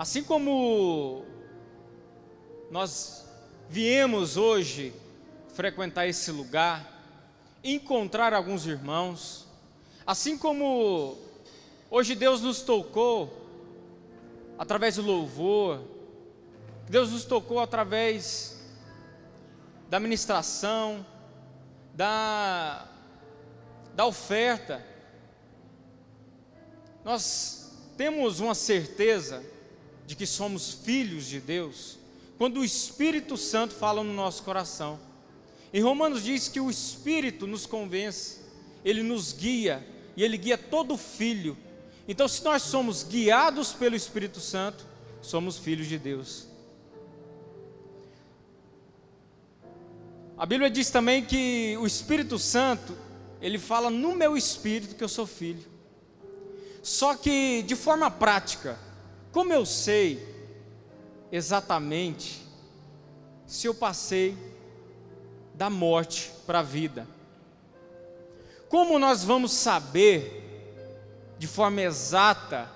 Assim como nós viemos hoje frequentar esse lugar, encontrar alguns irmãos, assim como hoje Deus nos tocou através do louvor, Deus nos tocou através da ministração, da, da oferta. Nós temos uma certeza de que somos filhos de Deus quando o Espírito Santo fala no nosso coração. Em Romanos diz que o Espírito nos convence, ele nos guia e ele guia todo filho. Então, se nós somos guiados pelo Espírito Santo, somos filhos de Deus. A Bíblia diz também que o Espírito Santo, ele fala no meu espírito que eu sou filho. Só que de forma prática, como eu sei exatamente se eu passei da morte para a vida? Como nós vamos saber de forma exata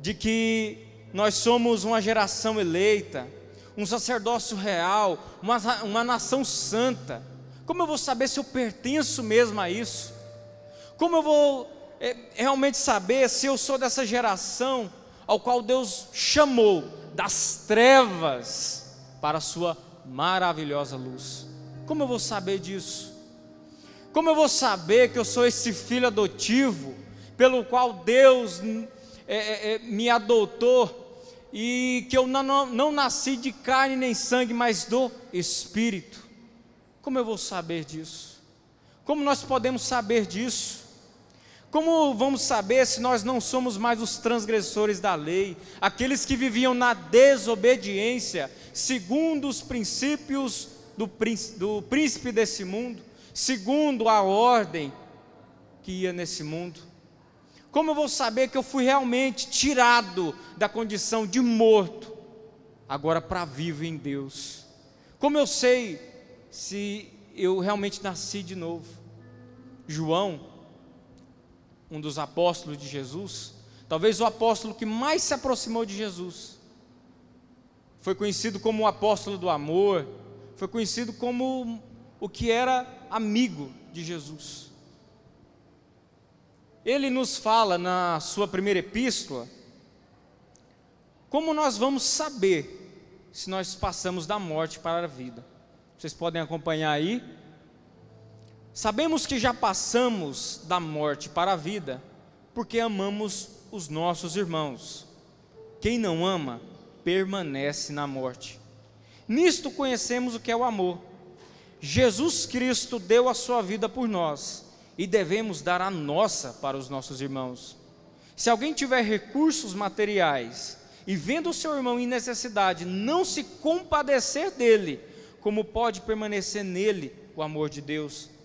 de que nós somos uma geração eleita, um sacerdócio real, uma, uma nação santa. Como eu vou saber se eu pertenço mesmo a isso? Como eu vou é, realmente saber se eu sou dessa geração ao qual Deus chamou das trevas para a sua maravilhosa luz? Como eu vou saber disso? Como eu vou saber que eu sou esse filho adotivo pelo qual Deus é, é, é me adotou e que eu não, não, não nasci de carne nem sangue, mas do Espírito. Como eu vou saber disso? Como nós podemos saber disso? Como vamos saber se nós não somos mais os transgressores da lei, aqueles que viviam na desobediência, segundo os princípios do, do príncipe desse mundo, segundo a ordem que ia nesse mundo? Como eu vou saber que eu fui realmente tirado da condição de morto, agora para vivo em Deus? Como eu sei se eu realmente nasci de novo? João, um dos apóstolos de Jesus, talvez o apóstolo que mais se aproximou de Jesus, foi conhecido como o apóstolo do amor, foi conhecido como o que era amigo de Jesus. Ele nos fala na sua primeira epístola como nós vamos saber se nós passamos da morte para a vida. Vocês podem acompanhar aí. Sabemos que já passamos da morte para a vida porque amamos os nossos irmãos. Quem não ama permanece na morte. Nisto conhecemos o que é o amor. Jesus Cristo deu a sua vida por nós e devemos dar a nossa para os nossos irmãos. Se alguém tiver recursos materiais e vendo o seu irmão em necessidade, não se compadecer dele, como pode permanecer nele o amor de Deus?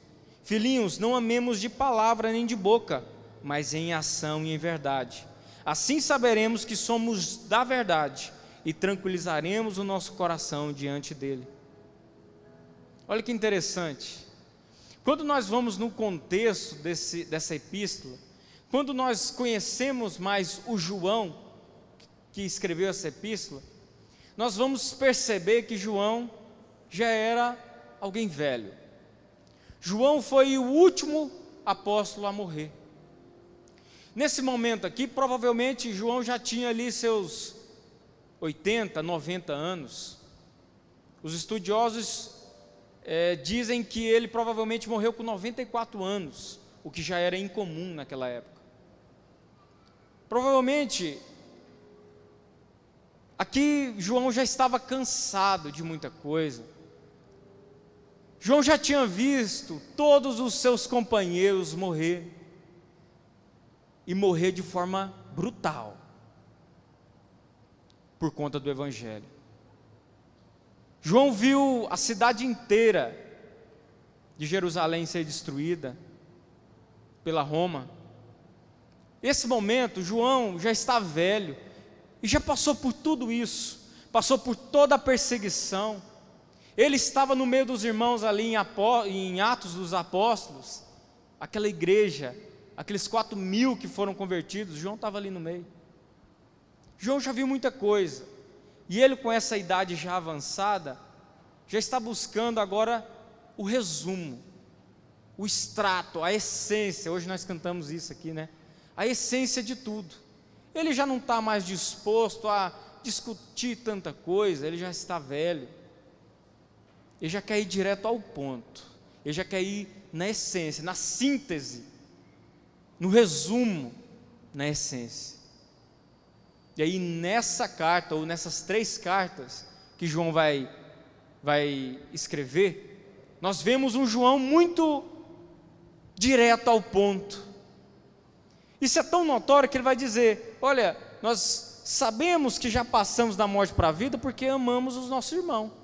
Filhinhos, não amemos de palavra nem de boca, mas em ação e em verdade. Assim saberemos que somos da verdade e tranquilizaremos o nosso coração diante dele. Olha que interessante. Quando nós vamos no contexto desse, dessa epístola, quando nós conhecemos mais o João, que escreveu essa epístola, nós vamos perceber que João já era alguém velho. João foi o último apóstolo a morrer. Nesse momento aqui, provavelmente João já tinha ali seus 80, 90 anos. Os estudiosos é, dizem que ele provavelmente morreu com 94 anos, o que já era incomum naquela época. Provavelmente, aqui João já estava cansado de muita coisa. João já tinha visto todos os seus companheiros morrer, e morrer de forma brutal, por conta do Evangelho. João viu a cidade inteira de Jerusalém ser destruída pela Roma. Esse momento, João já está velho e já passou por tudo isso, passou por toda a perseguição. Ele estava no meio dos irmãos ali em Atos dos Apóstolos, aquela igreja, aqueles quatro mil que foram convertidos, João estava ali no meio. João já viu muita coisa. E ele, com essa idade já avançada, já está buscando agora o resumo, o extrato, a essência. Hoje nós cantamos isso aqui, né? A essência de tudo. Ele já não está mais disposto a discutir tanta coisa, ele já está velho. Ele já quer ir direto ao ponto. Ele já quer ir na essência, na síntese, no resumo, na essência. E aí nessa carta, ou nessas três cartas que João vai, vai escrever, nós vemos um João muito direto ao ponto. Isso é tão notório que ele vai dizer: olha, nós sabemos que já passamos da morte para a vida porque amamos os nossos irmãos.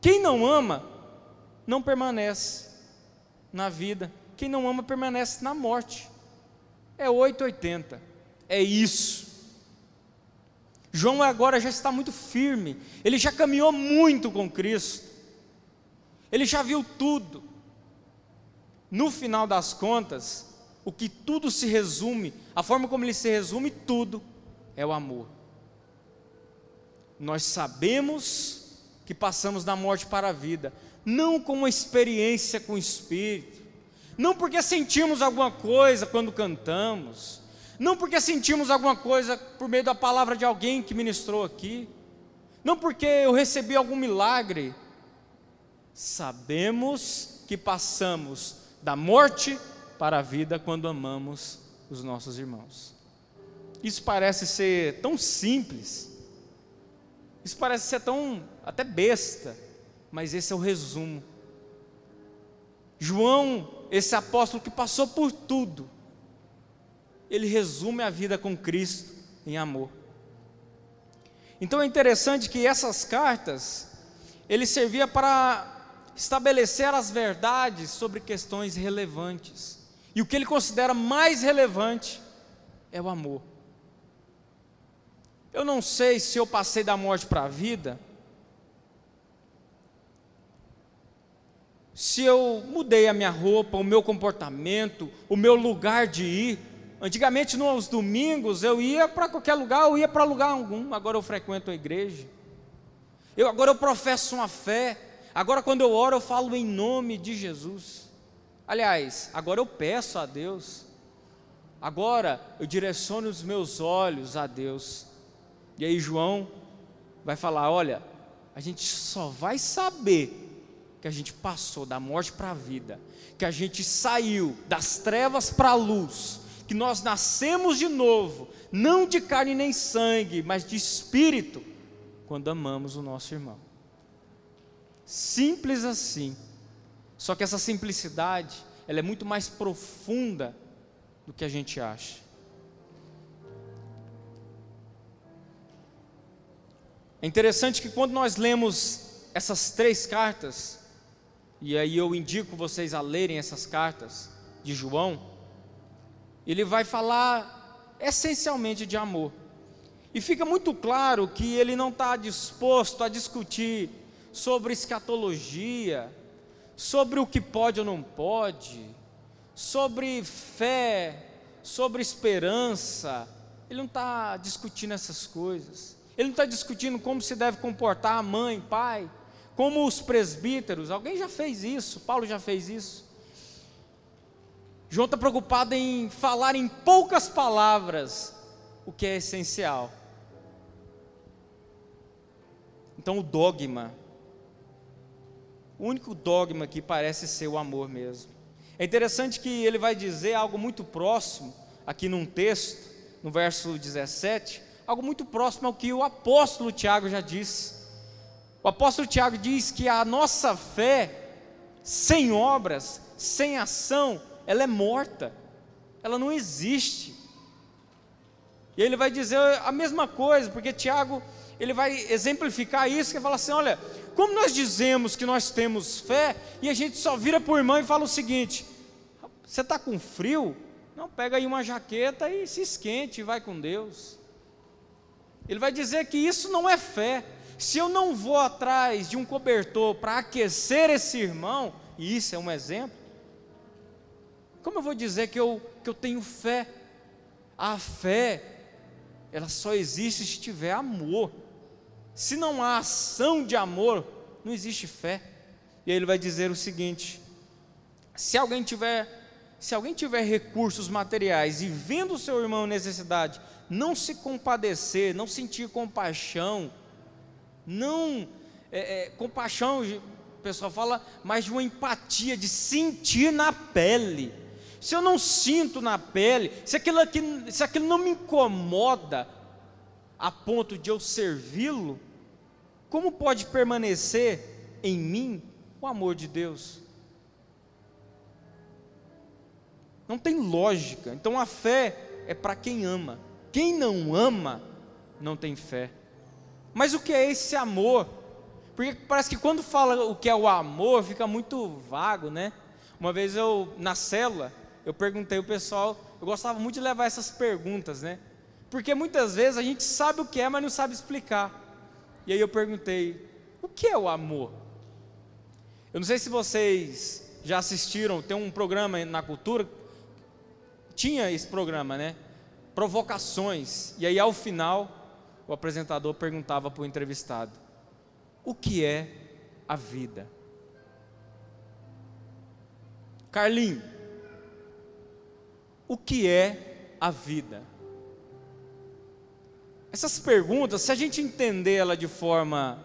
Quem não ama, não permanece na vida. Quem não ama, permanece na morte. É 880. É isso. João agora já está muito firme, ele já caminhou muito com Cristo, ele já viu tudo. No final das contas, o que tudo se resume, a forma como ele se resume, tudo é o amor. Nós sabemos que passamos da morte para a vida, não com uma experiência com o Espírito, não porque sentimos alguma coisa quando cantamos, não porque sentimos alguma coisa por meio da palavra de alguém que ministrou aqui, não porque eu recebi algum milagre. Sabemos que passamos da morte para a vida quando amamos os nossos irmãos. Isso parece ser tão simples, isso parece ser tão até besta, mas esse é o resumo. João, esse apóstolo que passou por tudo, ele resume a vida com Cristo em amor. Então é interessante que essas cartas ele servia para estabelecer as verdades sobre questões relevantes. E o que ele considera mais relevante é o amor. Eu não sei se eu passei da morte para a vida, se eu mudei a minha roupa, o meu comportamento, o meu lugar de ir, Antigamente, nos domingos, eu ia para qualquer lugar, eu ia para lugar algum. Agora eu frequento a igreja. Eu agora eu professo uma fé. Agora quando eu oro, eu falo em nome de Jesus. Aliás, agora eu peço a Deus. Agora eu direciono os meus olhos a Deus. E aí João vai falar: olha, a gente só vai saber que a gente passou da morte para a vida, que a gente saiu das trevas para a luz, que nós nascemos de novo, não de carne nem sangue, mas de espírito, quando amamos o nosso irmão. Simples assim. Só que essa simplicidade, ela é muito mais profunda do que a gente acha. É interessante que quando nós lemos essas três cartas, e aí eu indico vocês a lerem essas cartas de João, ele vai falar essencialmente de amor. E fica muito claro que ele não está disposto a discutir sobre escatologia, sobre o que pode ou não pode, sobre fé, sobre esperança. Ele não está discutindo essas coisas. Ele não está discutindo como se deve comportar a mãe, pai, como os presbíteros. Alguém já fez isso, Paulo já fez isso. João está preocupado em falar em poucas palavras o que é essencial. Então, o dogma, o único dogma que parece ser o amor mesmo. É interessante que ele vai dizer algo muito próximo, aqui num texto, no verso 17, algo muito próximo ao que o apóstolo Tiago já disse. O apóstolo Tiago diz que a nossa fé, sem obras, sem ação, ela é morta, ela não existe. E ele vai dizer a mesma coisa, porque Tiago, ele vai exemplificar isso, que fala assim, olha, como nós dizemos que nós temos fé, e a gente só vira o irmão e fala o seguinte, você está com frio? Não, pega aí uma jaqueta e se esquente e vai com Deus. Ele vai dizer que isso não é fé. Se eu não vou atrás de um cobertor para aquecer esse irmão, e isso é um exemplo, como eu vou dizer que eu, que eu tenho fé? A fé ela só existe se tiver amor. Se não há ação de amor, não existe fé. E aí ele vai dizer o seguinte: se alguém tiver se alguém tiver recursos materiais e vendo o seu irmão em necessidade, não se compadecer, não sentir compaixão, não é, é, compaixão, o pessoal fala, mas de uma empatia, de sentir na pele. Se eu não sinto na pele, se aquilo, aqui, se aquilo não me incomoda a ponto de eu servi-lo, como pode permanecer em mim o amor de Deus? Não tem lógica. Então a fé é para quem ama. Quem não ama, não tem fé. Mas o que é esse amor? Porque parece que quando fala o que é o amor, fica muito vago, né? Uma vez eu, na célula, eu perguntei ao pessoal, eu gostava muito de levar essas perguntas, né? Porque muitas vezes a gente sabe o que é, mas não sabe explicar. E aí eu perguntei, o que é o amor? Eu não sei se vocês já assistiram, tem um programa na cultura, tinha esse programa, né? Provocações. E aí ao final, o apresentador perguntava para o entrevistado: o que é a vida? Carlinho, o que é a vida? Essas perguntas, se a gente entender ela de forma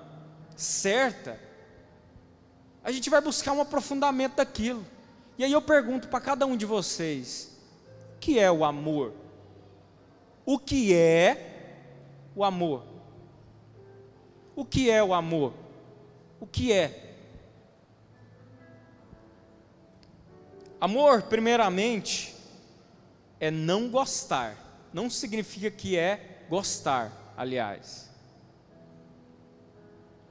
certa, a gente vai buscar um aprofundamento daquilo. E aí eu pergunto para cada um de vocês: o que é o amor? O que é o amor? O que é o amor? O que é? Amor, primeiramente, é não gostar. Não significa que é gostar, aliás.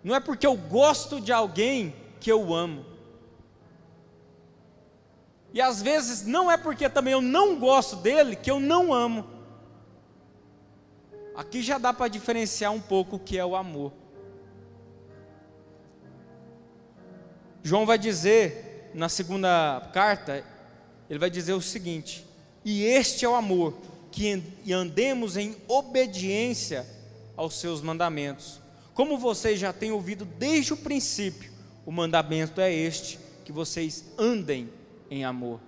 Não é porque eu gosto de alguém que eu amo. E às vezes não é porque também eu não gosto dele que eu não amo. Aqui já dá para diferenciar um pouco o que é o amor. João vai dizer na segunda carta, ele vai dizer o seguinte: E este é o amor, que andemos em obediência aos seus mandamentos. Como vocês já têm ouvido desde o princípio, o mandamento é este: que vocês andem em amor.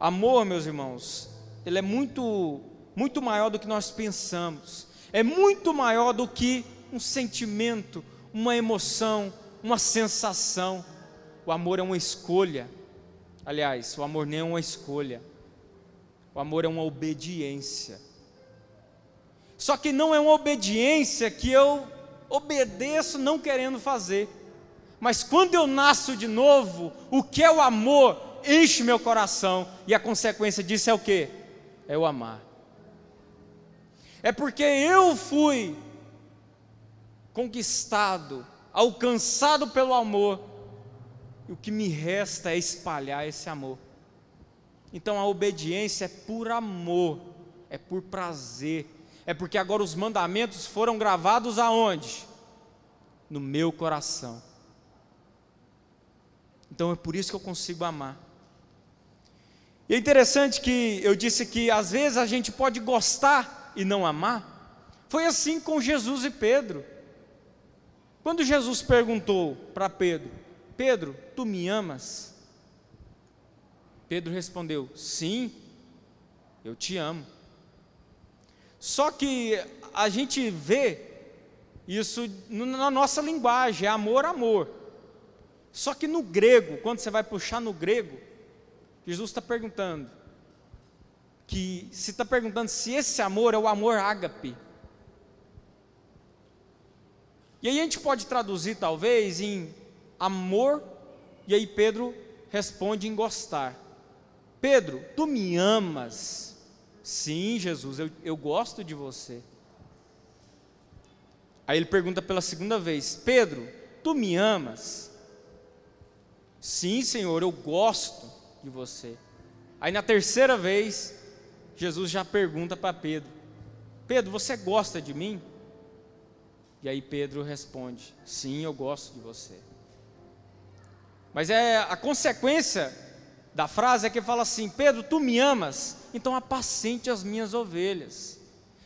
Amor, meus irmãos, ele é muito, muito maior do que nós pensamos, é muito maior do que um sentimento, uma emoção, uma sensação. O amor é uma escolha. Aliás, o amor nem é uma escolha. O amor é uma obediência. Só que não é uma obediência que eu obedeço não querendo fazer. Mas quando eu nasço de novo, o que é o amor enche meu coração e a consequência disso é o que? É o amar. É porque eu fui conquistado alcançado pelo amor, e o que me resta é espalhar esse amor. Então a obediência é por amor, é por prazer, é porque agora os mandamentos foram gravados aonde? No meu coração. Então é por isso que eu consigo amar. E é interessante que eu disse que às vezes a gente pode gostar e não amar. Foi assim com Jesus e Pedro. Quando Jesus perguntou para Pedro: Pedro, tu me amas? Pedro respondeu: Sim, eu te amo. Só que a gente vê isso na nossa linguagem, é amor, amor. Só que no grego, quando você vai puxar no grego, Jesus está perguntando que se está perguntando se esse amor é o amor ágape, e aí a gente pode traduzir talvez em amor, e aí Pedro responde em gostar. Pedro, tu me amas? Sim, Jesus, eu, eu gosto de você. Aí ele pergunta pela segunda vez: Pedro, tu me amas? Sim, Senhor, eu gosto de você. Aí na terceira vez, Jesus já pergunta para Pedro: Pedro, você gosta de mim? E aí Pedro responde: Sim, eu gosto de você. Mas é a consequência da frase é que fala assim: Pedro, tu me amas, então apacente as minhas ovelhas.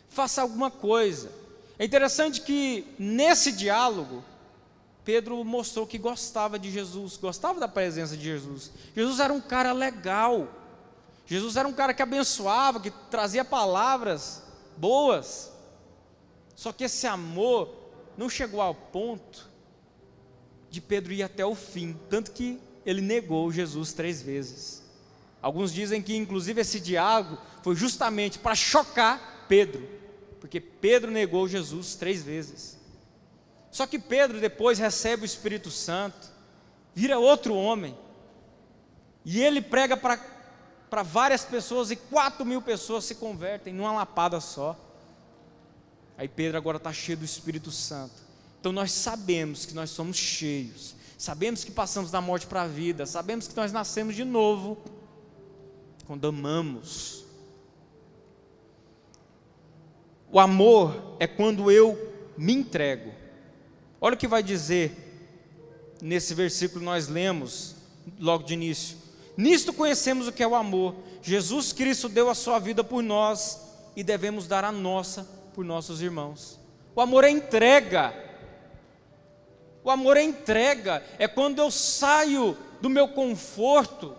faça alguma coisa. É interessante que nesse diálogo, Pedro mostrou que gostava de Jesus, gostava da presença de Jesus. Jesus era um cara legal. Jesus era um cara que abençoava, que trazia palavras boas. Só que esse amor não chegou ao ponto de Pedro ir até o fim, tanto que ele negou Jesus três vezes. Alguns dizem que, inclusive, esse diálogo foi justamente para chocar Pedro, porque Pedro negou Jesus três vezes. Só que Pedro depois recebe o Espírito Santo, vira outro homem, e ele prega para várias pessoas, e quatro mil pessoas se convertem numa lapada só. Aí Pedro agora está cheio do Espírito Santo. Então nós sabemos que nós somos cheios, sabemos que passamos da morte para a vida, sabemos que nós nascemos de novo quando amamos. O amor é quando eu me entrego. Olha o que vai dizer nesse versículo nós lemos logo de início. Nisto conhecemos o que é o amor. Jesus Cristo deu a sua vida por nós e devemos dar a nossa por nossos irmãos. O amor é entrega. O amor é entrega. É quando eu saio do meu conforto,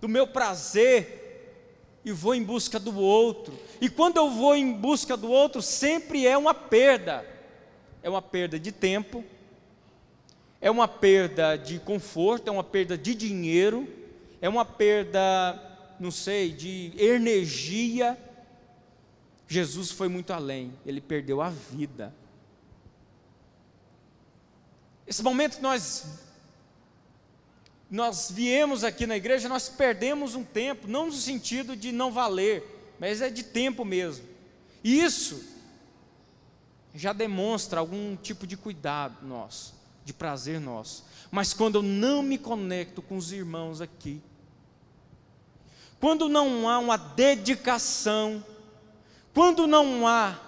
do meu prazer e vou em busca do outro. E quando eu vou em busca do outro, sempre é uma perda. É uma perda de tempo, é uma perda de conforto, é uma perda de dinheiro, é uma perda, não sei, de energia, Jesus foi muito além, ele perdeu a vida. Esse momento que nós nós viemos aqui na igreja, nós perdemos um tempo, não no sentido de não valer, mas é de tempo mesmo. E isso já demonstra algum tipo de cuidado nosso, de prazer nosso. Mas quando eu não me conecto com os irmãos aqui, quando não há uma dedicação, quando não há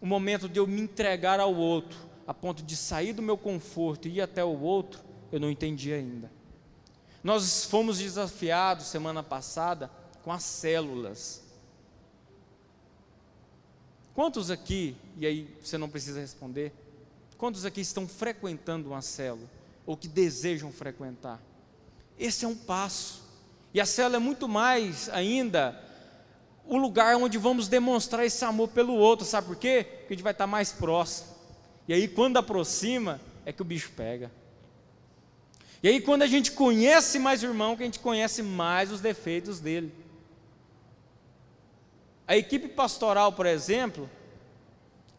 o momento de eu me entregar ao outro, a ponto de sair do meu conforto e ir até o outro, eu não entendi ainda. Nós fomos desafiados semana passada com as células. Quantos aqui, e aí você não precisa responder, quantos aqui estão frequentando uma célula ou que desejam frequentar? Esse é um passo. E a célula é muito mais ainda o lugar onde vamos demonstrar esse amor pelo outro, sabe por quê? Porque a gente vai estar mais próximo. E aí, quando aproxima, é que o bicho pega. E aí, quando a gente conhece mais o irmão, que a gente conhece mais os defeitos dele. A equipe pastoral, por exemplo,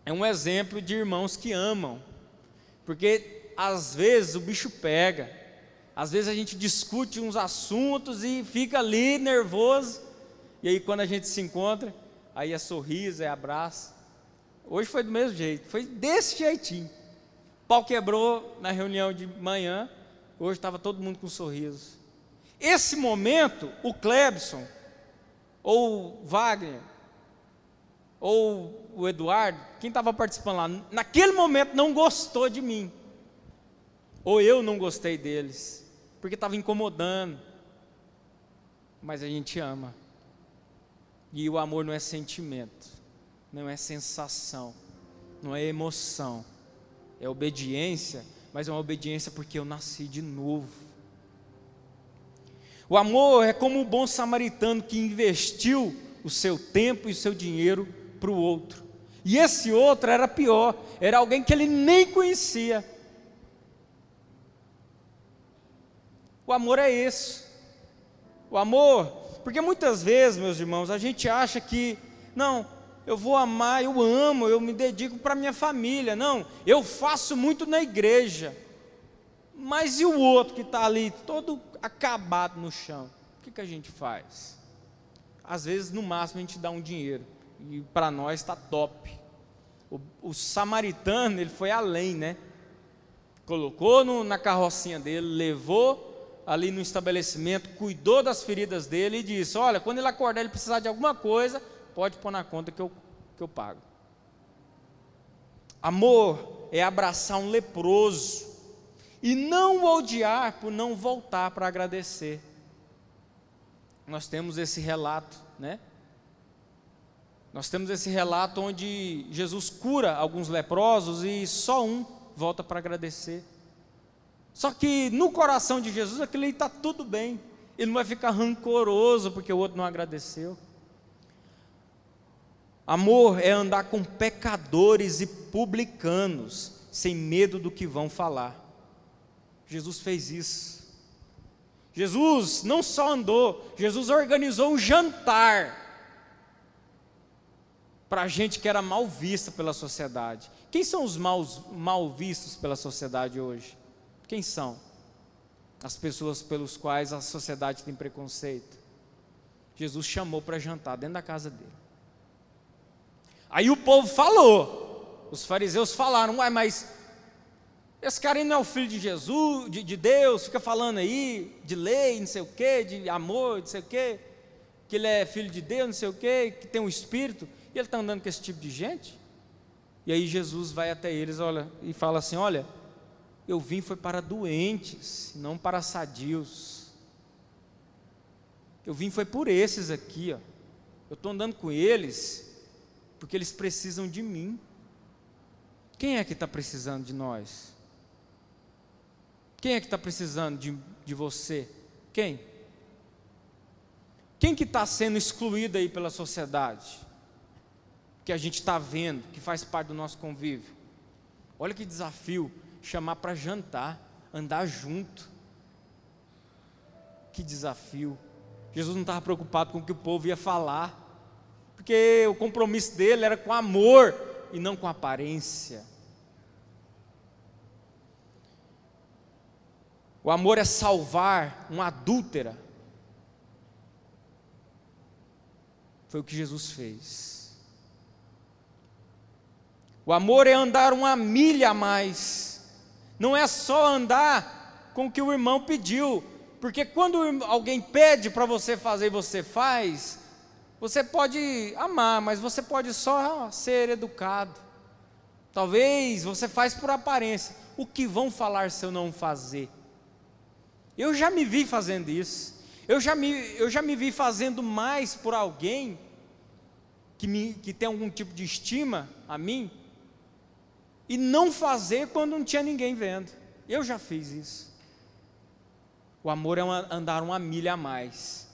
é um exemplo de irmãos que amam, porque às vezes o bicho pega, às vezes a gente discute uns assuntos e fica ali nervoso, e aí quando a gente se encontra, aí é sorriso, é abraço. Hoje foi do mesmo jeito, foi desse jeitinho. O pau quebrou na reunião de manhã, hoje estava todo mundo com um sorriso. Esse momento, o Clebson, ou o Wagner, ou o Eduardo, quem estava participando lá, naquele momento não gostou de mim. Ou eu não gostei deles, porque estava incomodando. Mas a gente ama. E o amor não é sentimento, não é sensação, não é emoção, é obediência, mas é uma obediência porque eu nasci de novo. O amor é como o bom samaritano que investiu o seu tempo e o seu dinheiro para o outro. E esse outro era pior, era alguém que ele nem conhecia. O amor é isso. O amor porque muitas vezes, meus irmãos, a gente acha que, não, eu vou amar, eu amo, eu me dedico para minha família. Não, eu faço muito na igreja. Mas e o outro que está ali, todo acabado no chão? O que, que a gente faz? Às vezes, no máximo, a gente dá um dinheiro. E para nós está top. O, o, samaritano, ele foi além, né? Colocou no, na carrocinha dele, levou ali no estabelecimento, cuidou das feridas dele e disse: Olha, quando ele acordar, ele precisar de alguma coisa, pode pôr na conta que eu, que eu pago. Amor é abraçar um leproso e não o odiar por não voltar para agradecer. Nós temos esse relato, né? Nós temos esse relato onde Jesus cura alguns leprosos e só um volta para agradecer. Só que no coração de Jesus aquilo está tudo bem. Ele não vai ficar rancoroso porque o outro não agradeceu. Amor é andar com pecadores e publicanos, sem medo do que vão falar. Jesus fez isso. Jesus não só andou, Jesus organizou um jantar para gente que era mal vista pela sociedade. Quem são os maus, mal vistos pela sociedade hoje? Quem são? As pessoas pelos quais a sociedade tem preconceito. Jesus chamou para jantar dentro da casa dele. Aí o povo falou, os fariseus falaram, uai, mas esse cara não é o filho de Jesus, de, de Deus, fica falando aí de lei, não sei o quê, de amor, não sei o quê, que ele é filho de Deus, não sei o quê, que tem um espírito, e ele está andando com esse tipo de gente? E aí Jesus vai até eles olha, e fala assim: Olha, eu vim foi para doentes, não para sadios. Eu vim foi por esses aqui, ó. Eu estou andando com eles porque eles precisam de mim. Quem é que está precisando de nós? Quem é que está precisando de, de você? Quem? Quem que está sendo excluído aí pela sociedade? Que a gente está vendo, que faz parte do nosso convívio. Olha que desafio chamar para jantar, andar junto. Que desafio. Jesus não estava preocupado com o que o povo ia falar, porque o compromisso dele era com amor e não com aparência. O amor é salvar uma adúltera. Foi o que Jesus fez. O amor é andar uma milha a mais não é só andar com o que o irmão pediu, porque quando alguém pede para você fazer e você faz, você pode amar, mas você pode só ser educado. Talvez você faz por aparência. O que vão falar se eu não fazer? Eu já me vi fazendo isso. Eu já me, eu já me vi fazendo mais por alguém que, me, que tem algum tipo de estima a mim e não fazer quando não tinha ninguém vendo. Eu já fiz isso. O amor é uma, andar uma milha a mais.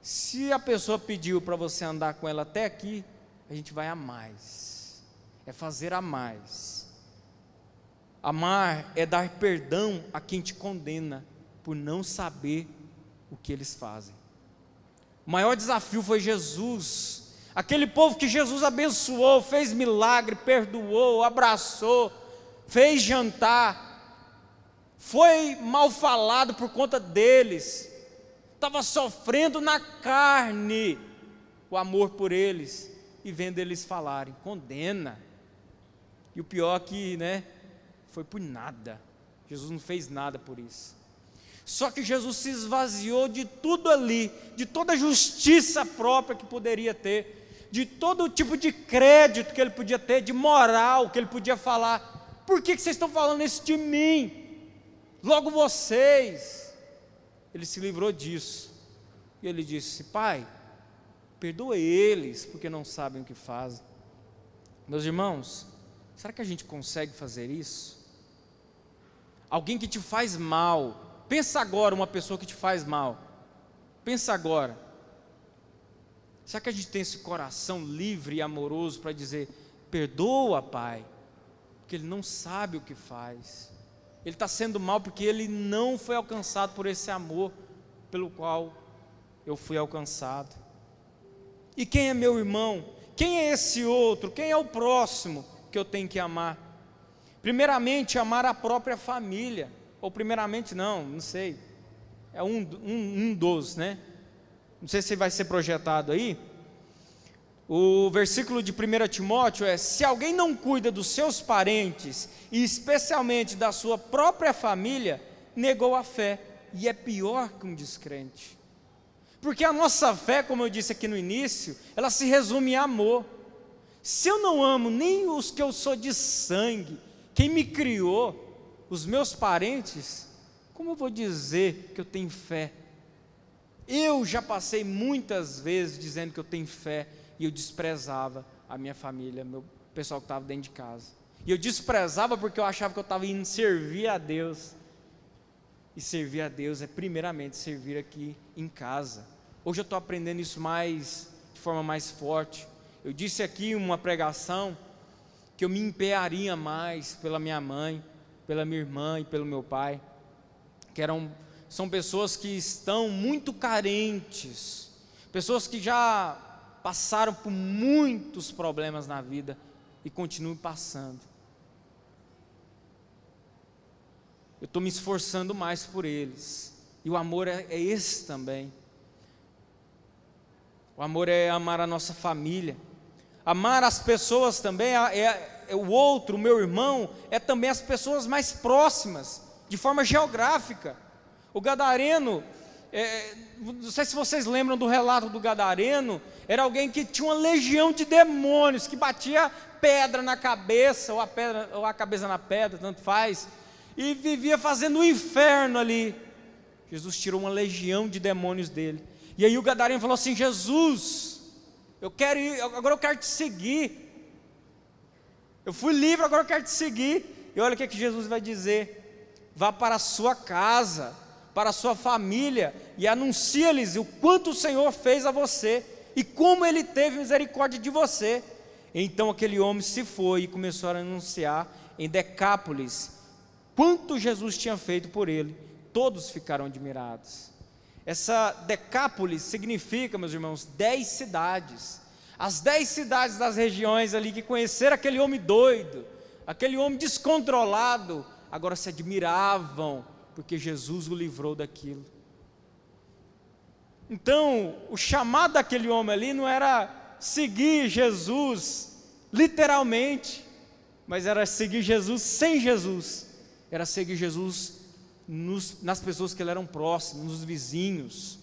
Se a pessoa pediu para você andar com ela até aqui, a gente vai a mais. É fazer a mais. Amar é dar perdão a quem te condena por não saber o que eles fazem. O maior desafio foi Jesus Aquele povo que Jesus abençoou, fez milagre, perdoou, abraçou, fez jantar, foi mal falado por conta deles, estava sofrendo na carne o amor por eles, e vendo eles falarem, condena. E o pior é que, né, foi por nada. Jesus não fez nada por isso. Só que Jesus se esvaziou de tudo ali, de toda a justiça própria que poderia ter de todo tipo de crédito que ele podia ter, de moral que ele podia falar. Por que, que vocês estão falando isso de mim? Logo vocês. Ele se livrou disso. E ele disse: Pai, perdoa eles, porque não sabem o que fazem. Meus irmãos, será que a gente consegue fazer isso? Alguém que te faz mal, pensa agora uma pessoa que te faz mal. Pensa agora. Será que a gente tem esse coração livre e amoroso para dizer: perdoa, Pai, porque ele não sabe o que faz. Ele está sendo mal porque ele não foi alcançado por esse amor pelo qual eu fui alcançado. E quem é meu irmão? Quem é esse outro? Quem é o próximo que eu tenho que amar? Primeiramente, amar a própria família. Ou primeiramente, não, não sei. É um, um, um dos, né? Não sei se vai ser projetado aí. O versículo de 1 Timóteo é: Se alguém não cuida dos seus parentes, e especialmente da sua própria família, negou a fé, e é pior que um descrente. Porque a nossa fé, como eu disse aqui no início, ela se resume em amor. Se eu não amo nem os que eu sou de sangue, quem me criou, os meus parentes, como eu vou dizer que eu tenho fé eu já passei muitas vezes dizendo que eu tenho fé, e eu desprezava a minha família, meu pessoal que estava dentro de casa. E eu desprezava porque eu achava que eu estava indo servir a Deus. E servir a Deus é primeiramente servir aqui em casa. Hoje eu estou aprendendo isso mais de forma mais forte. Eu disse aqui uma pregação que eu me empenharia mais pela minha mãe, pela minha irmã e pelo meu pai, que eram são pessoas que estão muito carentes, pessoas que já passaram por muitos problemas na vida e continuam passando. Eu estou me esforçando mais por eles, e o amor é, é esse também. O amor é amar a nossa família, amar as pessoas também, é, é, o outro, o meu irmão, é também as pessoas mais próximas, de forma geográfica. O gadareno, é, não sei se vocês lembram do relato do gadareno, era alguém que tinha uma legião de demônios, que batia pedra na cabeça, ou a, pedra, ou a cabeça na pedra, tanto faz, e vivia fazendo o um inferno ali. Jesus tirou uma legião de demônios dele. E aí o gadareno falou assim: Jesus, eu quero ir, agora eu quero te seguir. Eu fui livre, agora eu quero te seguir. E olha o que, é que Jesus vai dizer: vá para a sua casa para a sua família e anuncia-lhes o quanto o Senhor fez a você e como ele teve misericórdia de você. Então aquele homem se foi e começou a anunciar em Decápolis quanto Jesus tinha feito por ele. Todos ficaram admirados. Essa Decápolis significa, meus irmãos, dez cidades. As dez cidades das regiões ali que conheceram aquele homem doido, aquele homem descontrolado, agora se admiravam porque Jesus o livrou daquilo. Então, o chamado daquele homem ali não era seguir Jesus literalmente, mas era seguir Jesus sem Jesus, era seguir Jesus nos, nas pessoas que eram próximas, nos vizinhos.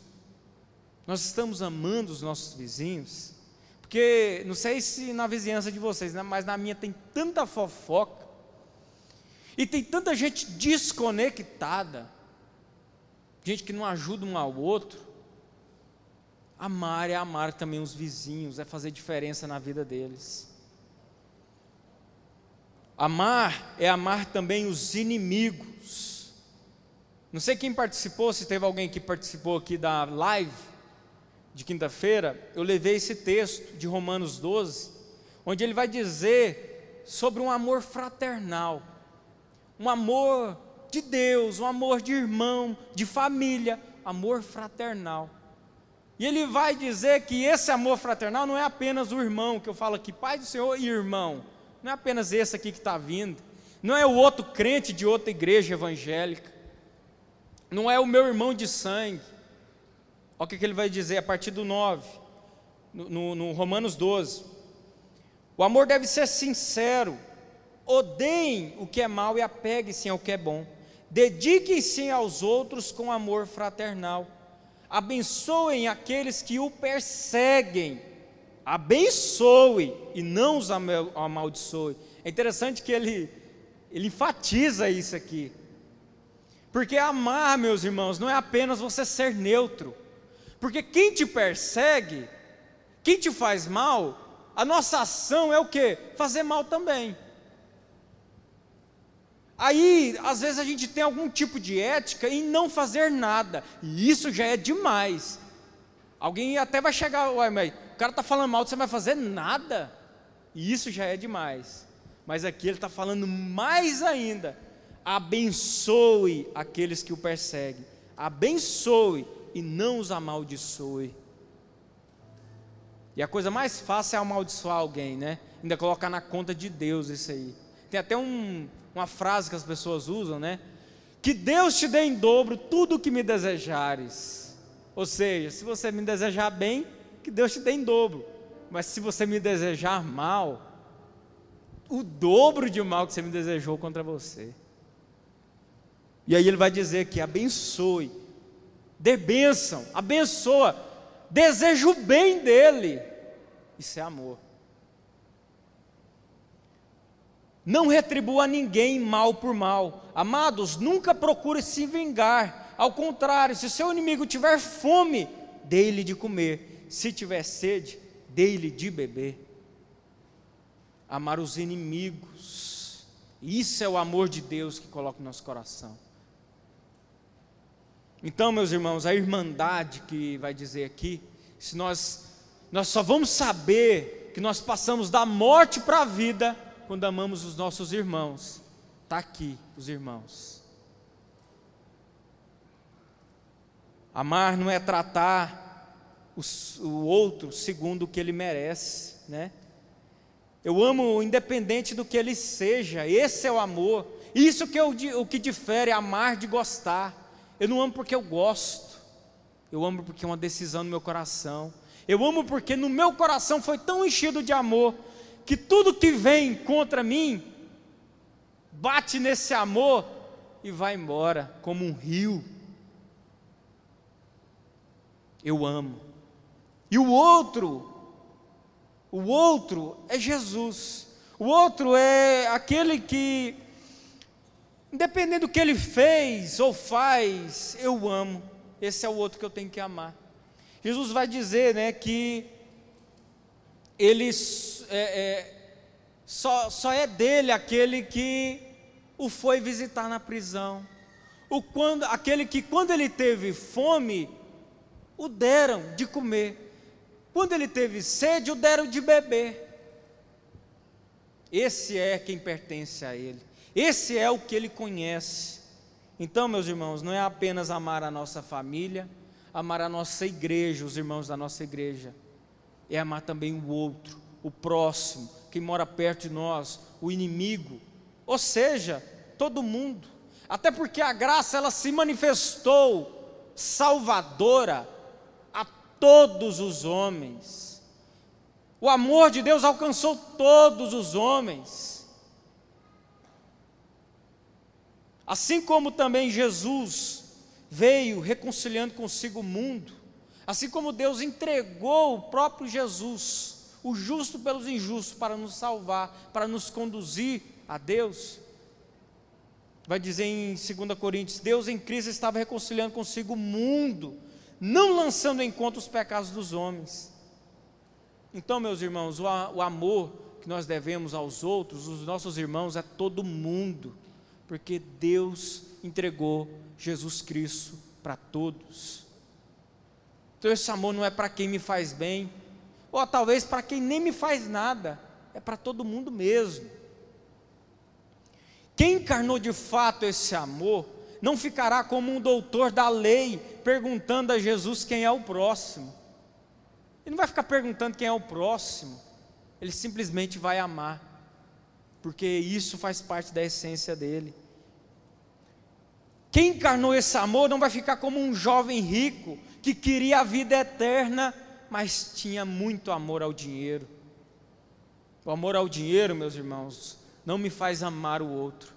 Nós estamos amando os nossos vizinhos, porque não sei se na vizinhança de vocês, né, mas na minha tem tanta fofoca, e tem tanta gente desconectada, gente que não ajuda um ao outro. Amar é amar também os vizinhos, é fazer diferença na vida deles. Amar é amar também os inimigos. Não sei quem participou, se teve alguém que participou aqui da live de quinta-feira, eu levei esse texto de Romanos 12, onde ele vai dizer sobre um amor fraternal um amor de Deus, um amor de irmão, de família, amor fraternal. E ele vai dizer que esse amor fraternal não é apenas o irmão, que eu falo aqui, Pai do Senhor e irmão, não é apenas esse aqui que está vindo, não é o outro crente de outra igreja evangélica, não é o meu irmão de sangue. Olha o que ele vai dizer a partir do 9, no, no, no Romanos 12. O amor deve ser sincero, Odeiem o que é mal e apeguem-se ao que é bom. Dediquem-se aos outros com amor fraternal. Abençoem aqueles que o perseguem. Abençoe e não os amaldiçoe. É interessante que ele, ele enfatiza isso aqui. Porque amar, meus irmãos, não é apenas você ser neutro. Porque quem te persegue, quem te faz mal, a nossa ação é o que? Fazer mal também. Aí, às vezes, a gente tem algum tipo de ética em não fazer nada, e isso já é demais. Alguém até vai chegar, uai, mas o cara está falando mal, você vai fazer nada, e isso já é demais. Mas aqui ele está falando mais ainda: abençoe aqueles que o perseguem, abençoe e não os amaldiçoe. E a coisa mais fácil é amaldiçoar alguém, né? Ainda colocar na conta de Deus isso aí. Tem até um, uma frase que as pessoas usam, né? Que Deus te dê em dobro tudo o que me desejares. Ou seja, se você me desejar bem, que Deus te dê em dobro. Mas se você me desejar mal, o dobro de mal que você me desejou contra você. E aí ele vai dizer que abençoe, dê bênção, abençoa, deseja o bem dele. Isso é amor. Não retribua ninguém mal por mal. Amados, nunca procure se vingar. Ao contrário, se seu inimigo tiver fome, dê-lhe de comer. Se tiver sede, dei-lhe de beber. Amar os inimigos. Isso é o amor de Deus que coloca no nosso coração. Então, meus irmãos, a irmandade que vai dizer aqui, se nós nós só vamos saber que nós passamos da morte para a vida quando amamos os nossos irmãos. Está aqui, os irmãos. Amar não é tratar o, o outro segundo o que ele merece, né? Eu amo independente do que ele seja, esse é o amor. Isso que eu, o que difere amar de gostar. Eu não amo porque eu gosto, eu amo porque é uma decisão no meu coração. Eu amo porque no meu coração foi tão enchido de amor que tudo que vem contra mim bate nesse amor e vai embora como um rio. Eu amo. E o outro, o outro é Jesus. O outro é aquele que Independente do que ele fez ou faz, eu amo. Esse é o outro que eu tenho que amar. Jesus vai dizer né, que ele é, é, só, só é dele aquele que o foi visitar na prisão. O quando, aquele que, quando ele teve fome, o deram de comer. Quando ele teve sede, o deram de beber. Esse é quem pertence a ele. Esse é o que ele conhece. Então, meus irmãos, não é apenas amar a nossa família, amar a nossa igreja, os irmãos da nossa igreja, é amar também o outro, o próximo, quem mora perto de nós, o inimigo, ou seja, todo mundo. Até porque a graça ela se manifestou salvadora a todos os homens. O amor de Deus alcançou todos os homens. Assim como também Jesus veio reconciliando consigo o mundo, assim como Deus entregou o próprio Jesus, o justo pelos injustos, para nos salvar, para nos conduzir a Deus. Vai dizer em 2 Coríntios: Deus em Cristo estava reconciliando consigo o mundo, não lançando em conta os pecados dos homens. Então, meus irmãos, o, o amor que nós devemos aos outros, os nossos irmãos, é todo mundo porque Deus entregou Jesus Cristo para todos. Então esse amor não é para quem me faz bem, ou talvez para quem nem me faz nada, é para todo mundo mesmo. Quem encarnou de fato esse amor, não ficará como um doutor da lei perguntando a Jesus quem é o próximo. Ele não vai ficar perguntando quem é o próximo, ele simplesmente vai amar porque isso faz parte da essência dele. Quem encarnou esse amor não vai ficar como um jovem rico que queria a vida eterna, mas tinha muito amor ao dinheiro. O amor ao dinheiro, meus irmãos, não me faz amar o outro,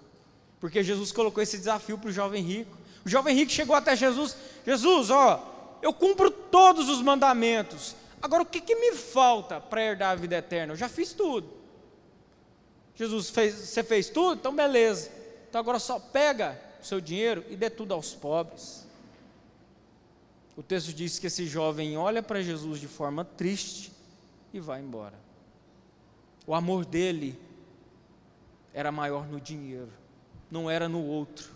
porque Jesus colocou esse desafio para o jovem rico. O jovem rico chegou até Jesus: Jesus, ó, eu cumpro todos os mandamentos, agora o que, que me falta para herdar a vida eterna? Eu já fiz tudo. Jesus fez, você fez tudo? Então beleza. Então agora só pega o seu dinheiro e dê tudo aos pobres. O texto diz que esse jovem olha para Jesus de forma triste e vai embora. O amor dele era maior no dinheiro, não era no outro.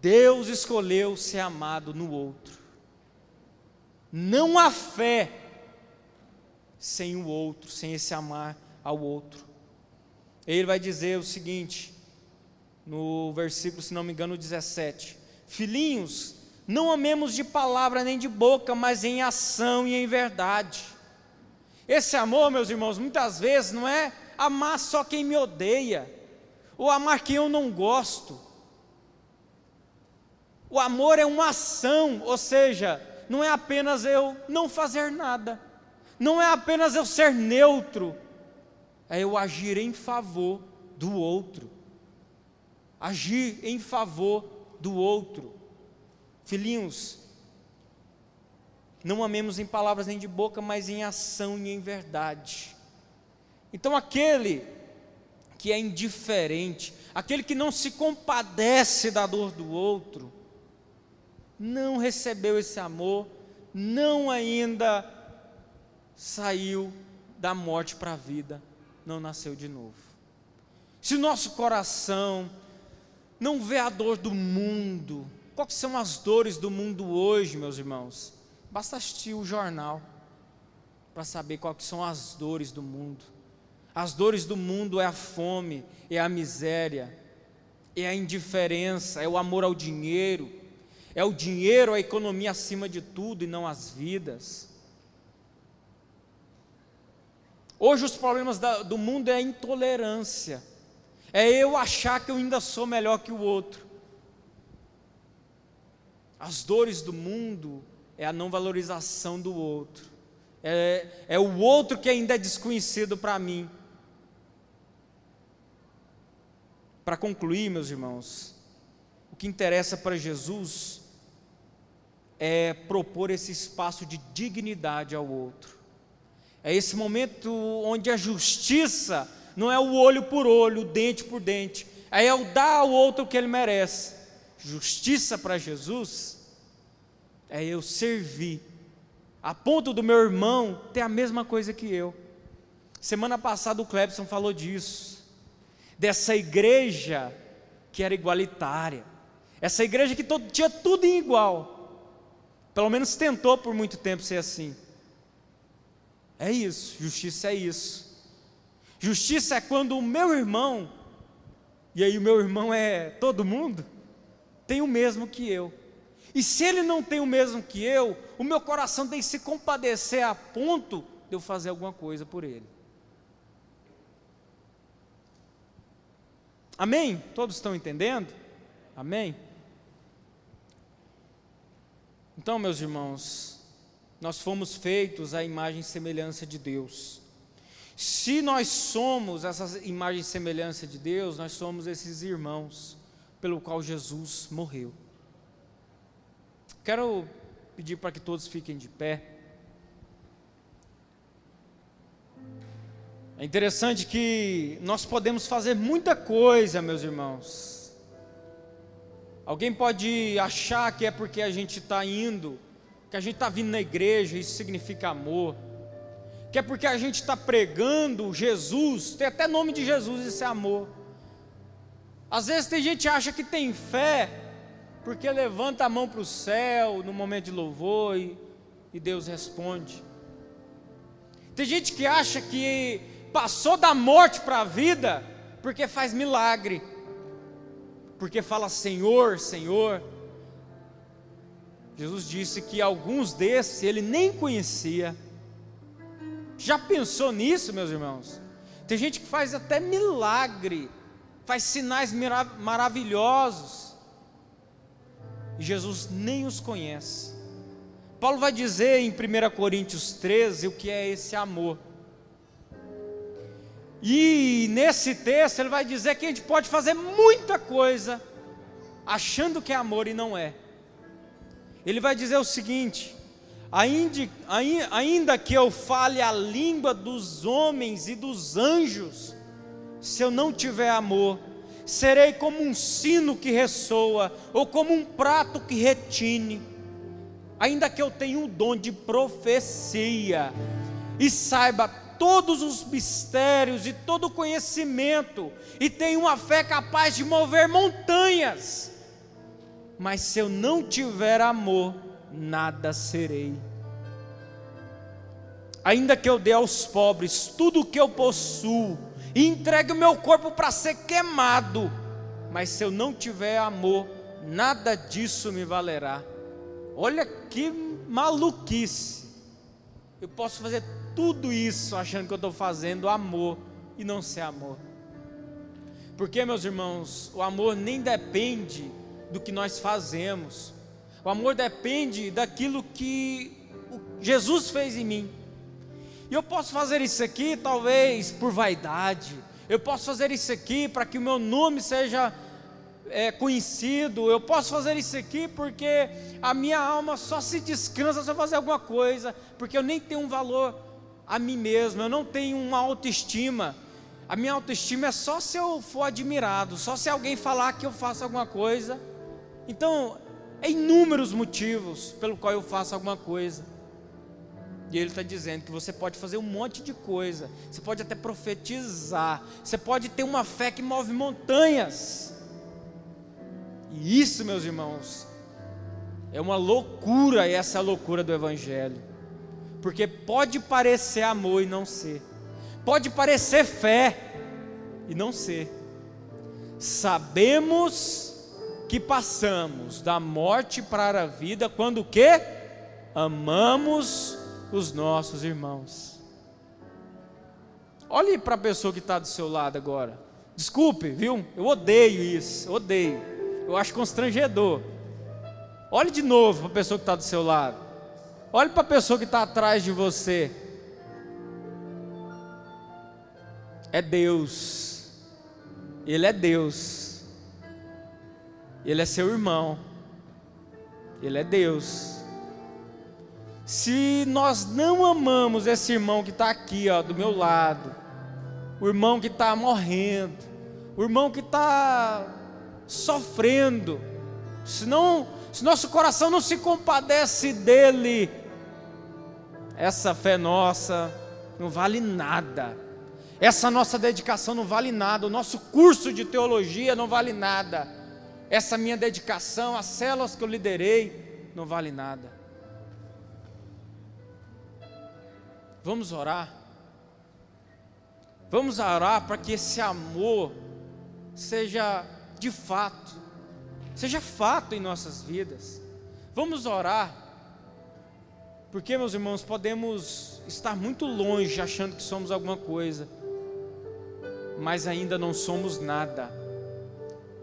Deus escolheu ser amado no outro. Não há fé sem o outro, sem esse amar ao outro. Ele vai dizer o seguinte, no versículo, se não me engano, 17: Filhinhos, não amemos de palavra nem de boca, mas em ação e em verdade. Esse amor, meus irmãos, muitas vezes não é amar só quem me odeia, ou amar quem eu não gosto. O amor é uma ação, ou seja, não é apenas eu não fazer nada, não é apenas eu ser neutro, é eu agir em favor do outro, agir em favor do outro. Filhinhos, não amemos em palavras nem de boca, mas em ação e em verdade. Então, aquele que é indiferente, aquele que não se compadece da dor do outro, não recebeu esse amor, não ainda saiu da morte para a vida, não nasceu de novo. Se nosso coração não vê a dor do mundo, quais são as dores do mundo hoje, meus irmãos? Basta assistir o jornal para saber quais são as dores do mundo. As dores do mundo é a fome, é a miséria, é a indiferença, é o amor ao dinheiro, é o dinheiro, a economia acima de tudo e não as vidas. Hoje os problemas da, do mundo é a intolerância, é eu achar que eu ainda sou melhor que o outro. As dores do mundo é a não valorização do outro, é, é o outro que ainda é desconhecido para mim. Para concluir, meus irmãos, o que interessa para Jesus é propor esse espaço de dignidade ao outro. É esse momento onde a justiça não é o olho por olho, o dente por dente, é o dar ao outro o que ele merece. Justiça para Jesus é eu servir, a ponto do meu irmão ter a mesma coisa que eu. Semana passada o Clebson falou disso, dessa igreja que era igualitária, essa igreja que todo, tinha tudo em igual, pelo menos tentou por muito tempo ser assim. É isso, justiça é isso. Justiça é quando o meu irmão, e aí o meu irmão é todo mundo, tem o mesmo que eu. E se ele não tem o mesmo que eu, o meu coração tem que se compadecer a ponto de eu fazer alguma coisa por ele. Amém? Todos estão entendendo? Amém? Então, meus irmãos, nós fomos feitos à imagem e semelhança de Deus. Se nós somos essa imagem e semelhança de Deus, nós somos esses irmãos pelo qual Jesus morreu. Quero pedir para que todos fiquem de pé. É interessante que nós podemos fazer muita coisa, meus irmãos. Alguém pode achar que é porque a gente está indo que a gente está vindo na igreja, isso significa amor, que é porque a gente está pregando Jesus, tem até nome de Jesus, isso é amor. Às vezes tem gente que acha que tem fé, porque levanta a mão para o céu no momento de louvor e, e Deus responde. Tem gente que acha que passou da morte para a vida, porque faz milagre, porque fala Senhor, Senhor. Jesus disse que alguns desses ele nem conhecia. Já pensou nisso, meus irmãos? Tem gente que faz até milagre, faz sinais maravilhosos, e Jesus nem os conhece. Paulo vai dizer em 1 Coríntios 13 o que é esse amor. E nesse texto ele vai dizer que a gente pode fazer muita coisa achando que é amor e não é. Ele vai dizer o seguinte: ainda, ainda que eu fale a língua dos homens e dos anjos, se eu não tiver amor, serei como um sino que ressoa, ou como um prato que retine. Ainda que eu tenha o dom de profecia, e saiba todos os mistérios e todo o conhecimento, e tenha uma fé capaz de mover montanhas, mas se eu não tiver amor, nada serei. Ainda que eu dê aos pobres tudo o que eu possuo, e entregue o meu corpo para ser queimado, mas se eu não tiver amor, nada disso me valerá. Olha que maluquice. Eu posso fazer tudo isso achando que eu estou fazendo amor e não ser amor. Porque, meus irmãos, o amor nem depende do que nós fazemos. O amor depende daquilo que Jesus fez em mim. E eu posso fazer isso aqui, talvez por vaidade. Eu posso fazer isso aqui para que o meu nome seja é, conhecido. Eu posso fazer isso aqui porque a minha alma só se descansa se eu fazer alguma coisa, porque eu nem tenho um valor a mim mesmo, eu não tenho uma autoestima. A minha autoestima é só se eu for admirado, só se alguém falar que eu faço alguma coisa. Então, é inúmeros motivos pelo qual eu faço alguma coisa. E ele está dizendo que você pode fazer um monte de coisa, você pode até profetizar, você pode ter uma fé que move montanhas. E isso, meus irmãos, é uma loucura, essa é loucura do Evangelho. Porque pode parecer amor e não ser, pode parecer fé e não ser. Sabemos que passamos da morte para a vida quando o que? Amamos os nossos irmãos. Olhe para a pessoa que está do seu lado agora. Desculpe, viu? Eu odeio isso, odeio. Eu acho constrangedor. Olhe de novo para a pessoa que está do seu lado. Olhe para a pessoa que está atrás de você. É Deus. Ele é Deus. Ele é seu irmão. Ele é Deus. Se nós não amamos esse irmão que está aqui, ó, do meu lado, o irmão que está morrendo, o irmão que está sofrendo, se, não, se nosso coração não se compadece dele, essa fé nossa não vale nada, essa nossa dedicação não vale nada, o nosso curso de teologia não vale nada, essa minha dedicação, as células que eu liderei, não vale nada. Vamos orar. Vamos orar para que esse amor seja de fato, seja fato em nossas vidas. Vamos orar, porque, meus irmãos, podemos estar muito longe achando que somos alguma coisa, mas ainda não somos nada.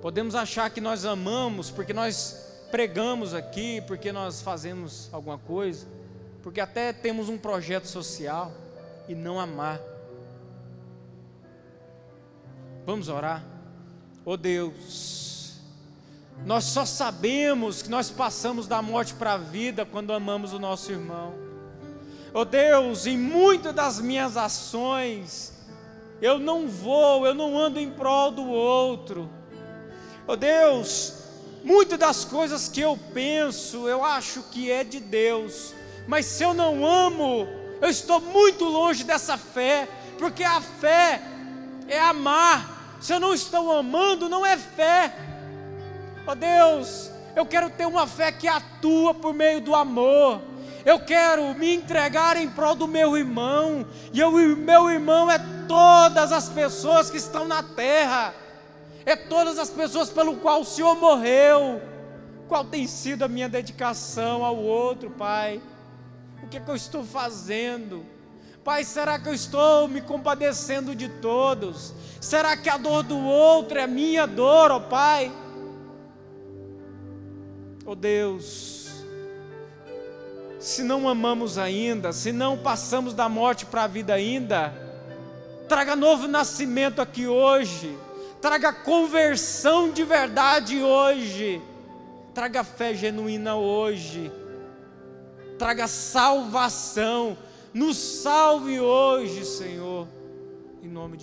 Podemos achar que nós amamos porque nós pregamos aqui, porque nós fazemos alguma coisa, porque até temos um projeto social e não amar. Vamos orar. Oh Deus, nós só sabemos que nós passamos da morte para a vida quando amamos o nosso irmão. Oh Deus, em muitas das minhas ações, eu não vou, eu não ando em prol do outro. Oh Deus, muitas das coisas que eu penso, eu acho que é de Deus, mas se eu não amo, eu estou muito longe dessa fé, porque a fé é amar. Se eu não estou amando, não é fé. Ó oh Deus, eu quero ter uma fé que atua por meio do amor. Eu quero me entregar em prol do meu irmão, e o meu irmão é todas as pessoas que estão na terra, é todas as pessoas pelo qual o Senhor morreu. Qual tem sido a minha dedicação ao outro, Pai? O que, é que eu estou fazendo? Pai, será que eu estou me compadecendo de todos? Será que a dor do outro é minha dor, ó oh Pai? Oh Deus, se não amamos ainda, se não passamos da morte para a vida ainda, traga novo nascimento aqui hoje, traga conversão de verdade hoje, traga fé genuína hoje traga salvação. Nos salve hoje, Senhor, em nome de